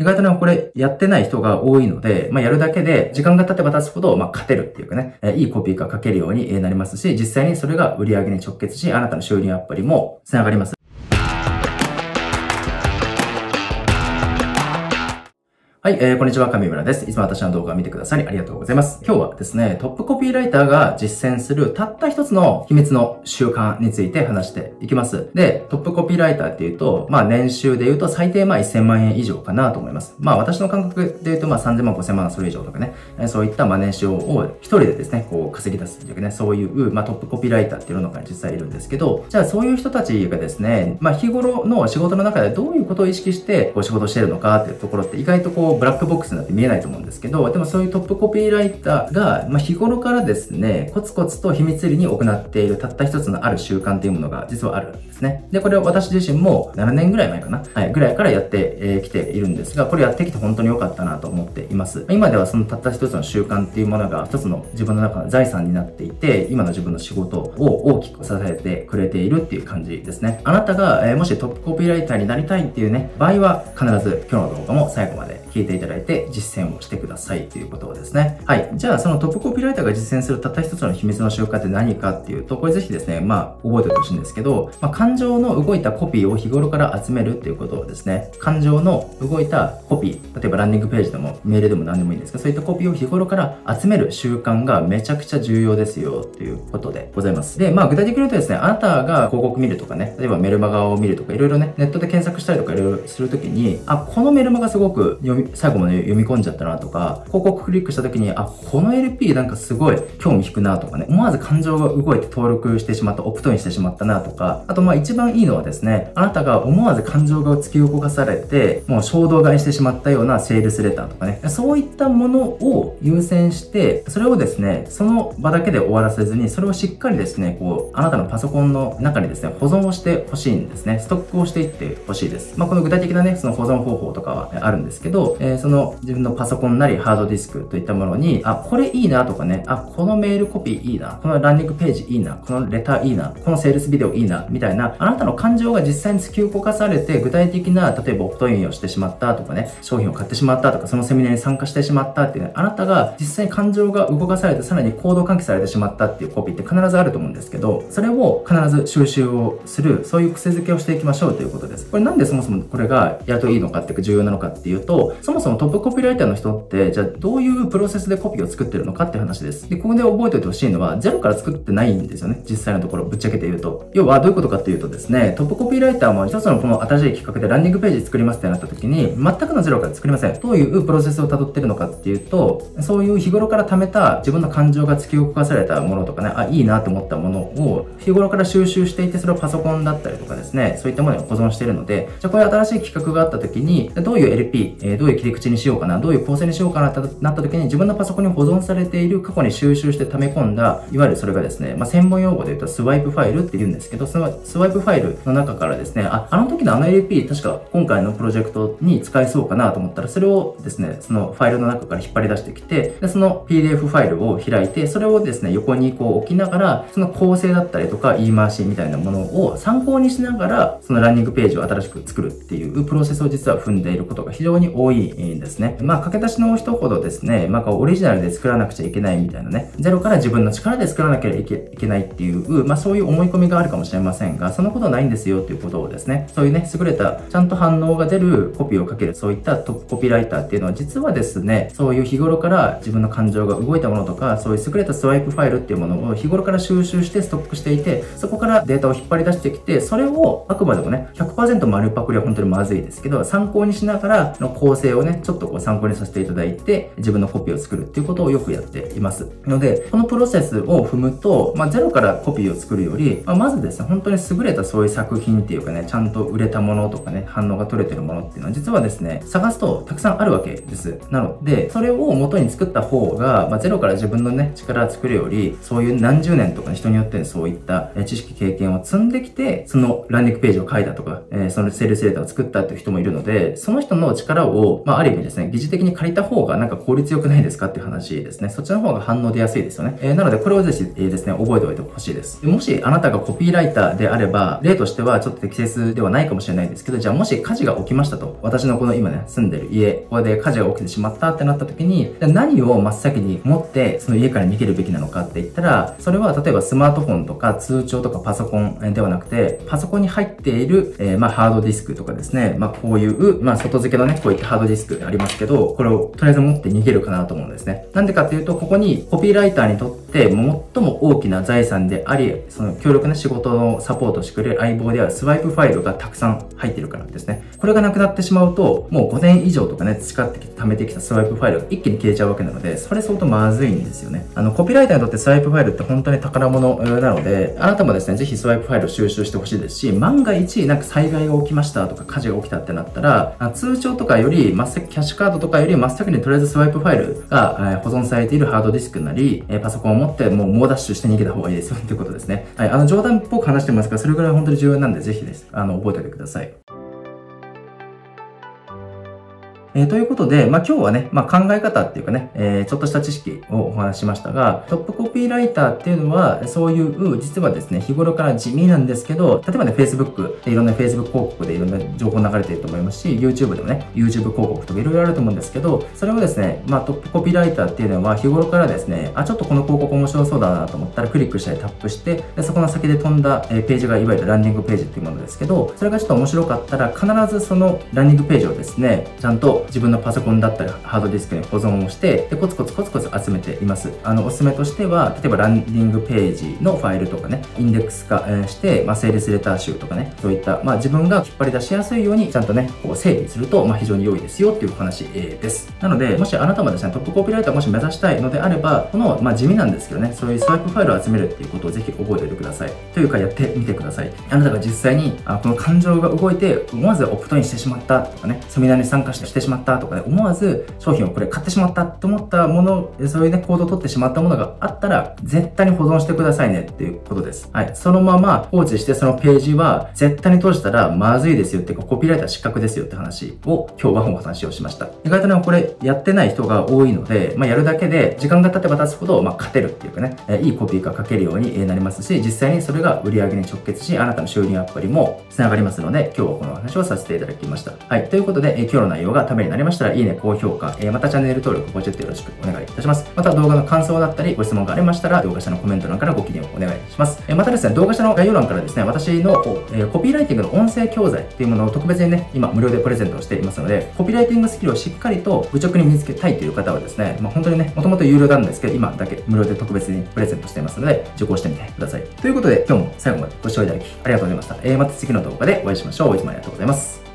意外とね、これやってない人が多いので、まあ、やるだけで、時間が経てば経つほど、まあ、勝てるっていうかね、えー、いいコピーが書けるようになりますし、実際にそれが売り上げに直結し、あなたの収入アップにも繋がります。はい、えー、こんにちは、上村です。いつも私の動画を見てくださりありがとうございます。今日はですね、トップコピーライターが実践するたった一つの秘密の習慣について話していきます。で、トップコピーライターっていうと、まあ年収で言うと最低まあ1000万円以上かなと思います。まあ私の感覚で言うとまあ3000万、5000万それ以上とかね、そういったまあ年収を一人でですね、こう稼ぎ出すっていうかね、そういうまあトップコピーライターっていうのが実際いるんですけど、じゃあそういう人たちがですね、まあ日頃の仕事の中でどういうことを意識してこう仕事してるのかっていうところって意外とこうブラックボックスになって見えないと思うんですけど、でもそういうトップコピーライターが、まあ、日頃からですね、コツコツと秘密裏に行っているたった一つのある習慣っていうものが実はあるんですね。で、これは私自身も7年ぐらい前かな、はい、ぐらいからやってき、ているんですが、これやってきて本当に良かったなと思っています。今ではそのたった一つの習慣っていうものが一つの自分の中の財産になっていて、今の自分の仕事を大きく支えてくれているっていう感じですね。あなたが、えー、もしトップコピーライターになりたいっていうね、場合は必ず今日の動画も最後まで聞いていただいて実践をしてくださいということですね。はい。じゃあ、そのトップコピーライターが実践するたった一つの秘密の習慣って何かっていうと、これぜひですね、まあ、覚えておいてほしいんですけど、まあ、感情の動いたコピーを日頃から集めるっていうことをですね、感情の動いたコピー、例えばランディングページでもメールでも何でもいいんですが、そういったコピーを日頃から集める習慣がめちゃくちゃ重要ですよっていうことでございます。で、まあ、具体的に言うとですね、あなたが広告見るとかね、例えばメルマガを見るとか、いろいろね、ネットで検索したりとかいろいろするときに、あ、このメルマガすごく読み、最後まで読み込んじゃったなとか、広告クリックした時に、あ、この LP なんかすごい興味引くなとかね、思わず感情が動いて登録してしまった、オプトインしてしまったなとか、あとまあ一番いいのはですね、あなたが思わず感情が突き動かされて、もう衝動買いしてしまったようなセールスレターとかね、そういったものを優先して、それをですね、その場だけで終わらせずに、それをしっかりですね、こう、あなたのパソコンの中にですね、保存をしてほしいんですね。ストックをしていってほしいです。まあこの具体的なね、その保存方法とかはあるんですけど、えー、その自分のパソコンなりハードディスクといったものに、あ、これいいなとかね、あ、このメールコピーいいな、このランニングページいいな、このレターいいな、このセールスビデオいいな、みたいな、あなたの感情が実際に突き動かされて、具体的な、例えばオプトインをしてしまったとかね、商品を買ってしまったとか、そのセミナーに参加してしまったっていうね、あなたが実際に感情が動かされて、さらに行動喚起されてしまったっていうコピーって必ずあると思うんですけど、それを必ず収集をする、そういう癖づけをしていきましょうということです。これなんでそもそもこれがやるといいのかっていうか重要なのかっていうと、そもそもトップコピーライターの人って、じゃあどういうプロセスでコピーを作ってるのかって話です。で、ここで覚えておいてほしいのは、ゼロから作ってないんですよね。実際のところ、ぶっちゃけて言うと。要は、どういうことかっていうとですね、トップコピーライターも一つのこの新しい企画でランディングページ作りますってなった時に、全くのゼロから作りません。どういうプロセスを辿ってるのかっていうと、そういう日頃から貯めた自分の感情が突き動かされたものとかね、あ、いいなと思ったものを日頃から収集していて、それをパソコンだったりとかですね、そういったものに保存しているので、じゃあこれ新しい企画があった時に、どういう LP、どういうういう切り口にしようかな、どういう構成にしようかなってなった時に自分のパソコンに保存されている過去に収集して溜め込んだ、いわゆるそれがですね、まあ、専門用語で言うとスワイプファイルって言うんですけど、そのスワイプファイルの中からですね、あ、あの時のあの LP 確か今回のプロジェクトに使えそうかなと思ったら、それをですね、そのファイルの中から引っ張り出してきて、でその PDF ファイルを開いて、それをですね、横にこう置きながら、その構成だったりとか言い回しみたいなものを参考にしながら、そのランニングページを新しく作るっていうプロセスを実は踏んでいることが非常に多いいんですね。まあ、駆け出しの人ほどですね、まあ、オリジナルで作らなくちゃいけないみたいなね、ゼロから自分の力で作らなきゃいけないっていう、まあ、そういう思い込みがあるかもしれませんが、そのことないんですよっていうことをですね、そういうね、優れた、ちゃんと反応が出るコピーをかける、そういったトップコピーライターっていうのは、実はですね、そういう日頃から自分の感情が動いたものとか、そういう優れたスワイプファイルっていうものを日頃から収集してストックしていて、そこからデータを引っ張り出してきて、それをあくまでもね、100%丸パクリは本当にまずいですけど、参考にしながらの構成をね、ちょっとこう参考にさせていただいて、自分のコピーを作るっていうことをよくやっています。ので、このプロセスを踏むと、まあ、ゼロからコピーを作るより、まあ、まずですね、本当に優れたそういう作品っていうかね、ちゃんと売れたものとかね、反応が取れてるものっていうのは、実はですね、探すとたくさんあるわけです。なので、それを元に作った方が、まあ、ゼロから自分のね、力を作るより、そういう何十年とか、ね、人によってそういった知識、経験を積んできて、そのランディングページを書いたとか、えー、そのセールスレーターを作ったっていう人もいるので、その人の力をまあ、ある意味ですね、疑似的に借りた方がなんか効率良くないですかっていう話ですね。そっちの方が反応出やすいですよね。えー、なので、これをぜひ、えー、ですね、覚えておいてほしいです。もし、あなたがコピーライターであれば、例としてはちょっと適切ではないかもしれないんですけど、じゃあもし火事が起きましたと、私のこの今ね、住んでる家、ここで火事が起きてしまったってなった時に、何を真っ先に持ってその家から逃げるべきなのかって言ったら、それは例えばスマートフォンとか通帳とかパソコンではなくて、パソコンに入っている、えー、まあハードディスクとかですね、まあこういう、まあ外付けのね、こういったハードディスクリスクありますけど、これをとりあえず持って逃げるかなと思うんですね。なんでかっていうと、ここにコピーライターにとって最も大きな財産であり、その強力な仕事のサポートしてくれる相棒であるスワイプファイルがたくさん入ってるからですね。これがなくなってしまうと、もう5年以上とかね、培ってきて貯めてきたスワイプファイルが一気に消えちゃうわけなので、それ相当まずいんですよね。あの、コピーライターにとってスワイプファイルって本当に宝物なので、あなたもですね、ぜひスワイプファイルを収集してほしいですし、万が一なんか災害が起きましたとか火事が起きたってなったら、通帳とかより、真っ先、キャッシュカードとかより真っ先にとりあえずスワイプファイルが保存されているハードディスクなり、パソコンを持ってもう猛ダッシュして逃げた方がいいですよってことですね。はい、あの冗談っぽく話してますが、それぐらい本当に重要なんで、ぜひです。あの、覚えておいてください。えー、ということで、まあ、今日はね、まあ、考え方っていうかね、えー、ちょっとした知識をお話しましたが、トップコピーライターっていうのは、そういう、実はですね、日頃から地味なんですけど、例えばね、Facebook いろんな Facebook 広告でいろんな情報流れていると思いますし、YouTube でもね、YouTube 広告とかいろいろあると思うんですけど、それをですね、まあ、トップコピーライターっていうのは、日頃からですね、あ、ちょっとこの広告面白そうだなと思ったらクリックしたりタップして、でそこの先で飛んだ、えページがいわゆるランディングページっていうものですけど、それがちょっと面白かったら、必ずそのランディングページをですね、ちゃんと自分のパソコンだったりハードディスクに保存をして、で、コツコツコツコツ集めています。あの、おすすめとしては、例えばランディングページのファイルとかね、インデックス化して、まあ、セールスレター集とかね、そういった、まあ、自分が引っ張り出しやすいように、ちゃんとね、こう整理すると、まあ、非常に良いですよっていう話、え、です。なので、もしあなたもですね、トップコピーライターもし目指したいのであれば、この、まあ、地味なんですけどね、そういうスワイプファイルを集めるっていうことをぜひ覚えておいてください。というか、やってみてください。あなたが実際に、あこの感情が動いて、思わずオプトインしてしまったとかね、セミナーに参加してしまったしまったとかね、思わず商品をこれ買ってしまったと思ったもの、そういうね、行動を取ってしまったものがあったら、絶対に保存してくださいねっていうことです。はい。そのまま放置してそのページは、絶対に閉じたらまずいですよっていうか、コピーライター失格ですよって話を今日はお話をしました。意外とね、これやってない人が多いので、まあ、やるだけで、時間が経てば経つほど、まあ、勝てるっていうかね、えいいコピーが書けるようになりますし、実際にそれが売り上げに直結し、あなたの収入アップにも繋がりますので、今日はこの話をさせていただきました。はい。ということで、え今日の内容がためになりましたら、いいね、高評価、えまたチャンネル登録、ポチッとよろしくお願いいたします。また動画の感想だったり、ご質問がありましたら、動画下のコメント欄からご記入をお願いします。えまたですね、動画下の概要欄からですね、私の、えコピーライティングの音声教材っていうものを特別にね、今無料でプレゼントをしていますので、コピーライティングスキルをしっかりと愚直に身につけたいという方はですね、まあ、本当にね、もともと有料なんですけど、今だけ無料で特別にプレゼントしていますので、受講してみてください。ということで、今日も最後までご視聴いただきありがとうございました。えー、また次の動画でお会いしましょう。いつもありがとうございます。